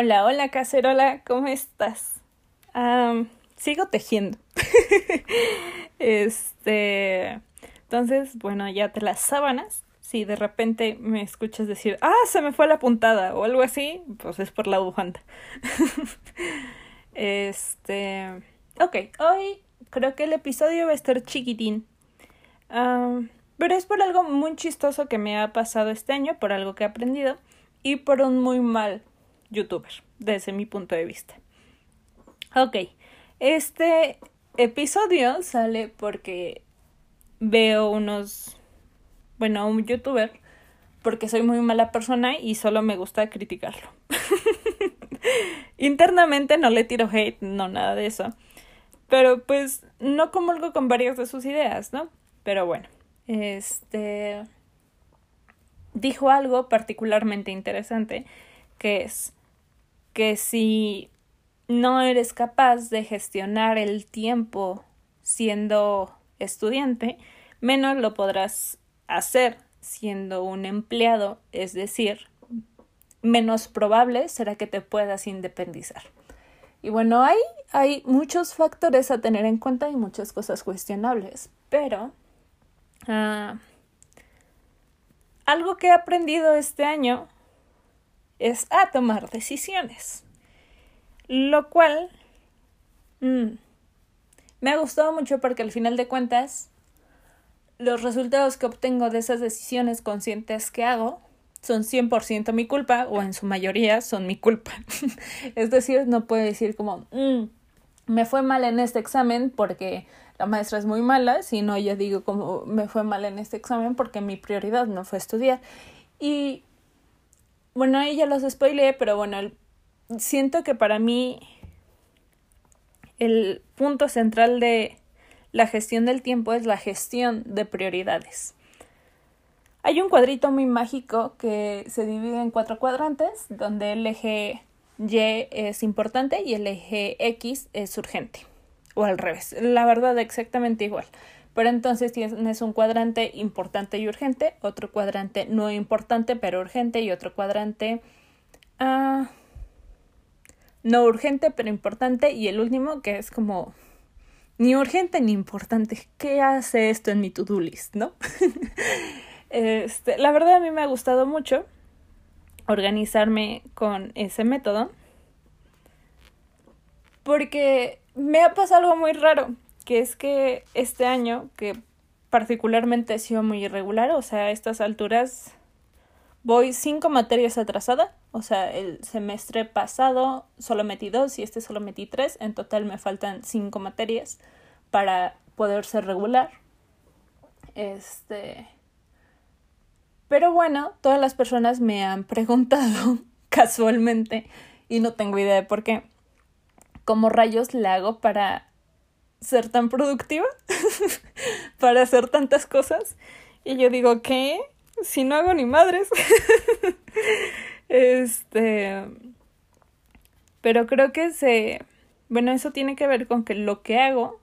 Hola, hola cacerola, ¿cómo estás? sigo tejiendo. este, entonces, bueno, ya te las sábanas. Si de repente me escuchas decir, ah, se me fue la puntada o algo así, pues es por la bufanda. este, ok, hoy creo que el episodio va a estar chiquitín. pero es por algo muy chistoso que me ha pasado este año, por algo que he aprendido y por un muy mal youtuber, desde mi punto de vista. Ok, este episodio sale porque veo unos, bueno, un youtuber, porque soy muy mala persona y solo me gusta criticarlo. Internamente no le tiro hate, no nada de eso. Pero pues no comulgo con varias de sus ideas, ¿no? Pero bueno, este dijo algo particularmente interesante, que es que si no eres capaz de gestionar el tiempo siendo estudiante, menos lo podrás hacer siendo un empleado, es decir, menos probable será que te puedas independizar. Y bueno, hay, hay muchos factores a tener en cuenta y muchas cosas cuestionables, pero ah, algo que he aprendido este año es a tomar decisiones. Lo cual mm, me ha gustado mucho porque al final de cuentas los resultados que obtengo de esas decisiones conscientes que hago son 100% mi culpa o en su mayoría son mi culpa. es decir, no puedo decir como, mm, me fue mal en este examen porque la maestra es muy mala, sino yo digo como, me fue mal en este examen porque mi prioridad no fue estudiar. Y bueno, ahí ya los spoileé, pero bueno, siento que para mí el punto central de la gestión del tiempo es la gestión de prioridades. Hay un cuadrito muy mágico que se divide en cuatro cuadrantes, donde el eje Y es importante y el eje X es urgente. O al revés, la verdad exactamente igual. Pero entonces tienes un cuadrante importante y urgente, otro cuadrante no importante pero urgente y otro cuadrante ah, no urgente pero importante y el último que es como ni urgente ni importante. ¿Qué hace esto en mi to-do list, no? este, la verdad a mí me ha gustado mucho organizarme con ese método porque me ha pasado algo muy raro que es que este año, que particularmente ha sido muy irregular, o sea, a estas alturas voy cinco materias atrasada, o sea, el semestre pasado solo metí dos y este solo metí tres, en total me faltan cinco materias para poder ser regular. Este. Pero bueno, todas las personas me han preguntado casualmente y no tengo idea de por qué. ¿Cómo rayos le hago para ser tan productiva, para hacer tantas cosas. Y yo digo, ¿qué? Si no hago ni madres. este. Pero creo que se. Bueno, eso tiene que ver con que lo que hago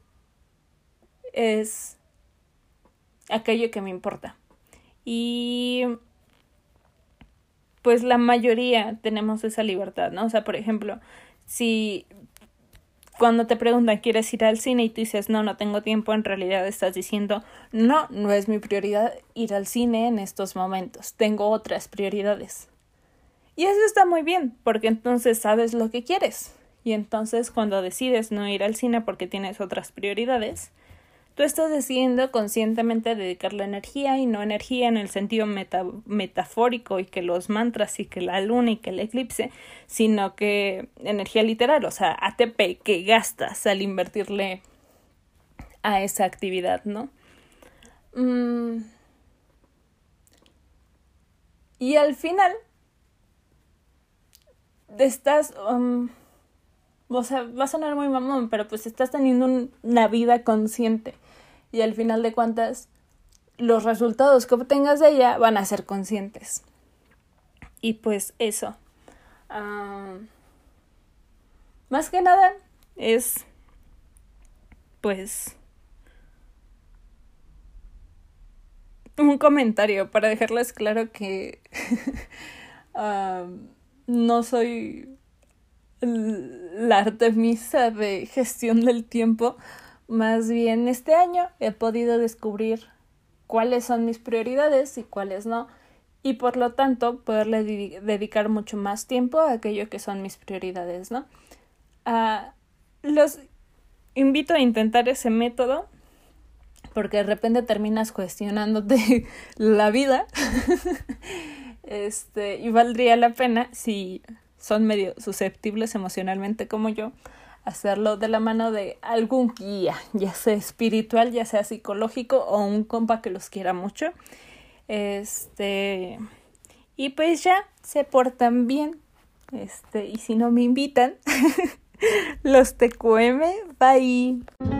es aquello que me importa. Y pues la mayoría tenemos esa libertad, ¿no? O sea, por ejemplo, si cuando te preguntan, ¿quieres ir al cine? Y tú dices, no, no tengo tiempo, en realidad estás diciendo, no, no es mi prioridad ir al cine en estos momentos, tengo otras prioridades. Y eso está muy bien, porque entonces sabes lo que quieres. Y entonces cuando decides no ir al cine porque tienes otras prioridades, Tú estás decidiendo conscientemente dedicar la energía y no energía en el sentido metafórico y que los mantras y que la luna y que el eclipse, sino que energía literal, o sea, ATP que gastas al invertirle a esa actividad, ¿no? Mm. Y al final estás... Um, o sea, va a sonar muy mamón, pero pues estás teniendo una vida consciente y al final de cuentas los resultados que obtengas de ella van a ser conscientes. Y pues eso. más que nada es pues un comentario para dejarles claro que no soy la Artemisa de gestión del tiempo. Más bien este año he podido descubrir cuáles son mis prioridades y cuáles no y por lo tanto poderle dedicar mucho más tiempo a aquello que son mis prioridades, ¿no? Ah, los invito a intentar ese método porque de repente terminas cuestionándote la vida este y valdría la pena si son medio susceptibles emocionalmente como yo hacerlo de la mano de algún guía, ya sea espiritual, ya sea psicológico o un compa que los quiera mucho. Este, y pues ya se portan bien. Este, y si no me invitan, los TQM, bye.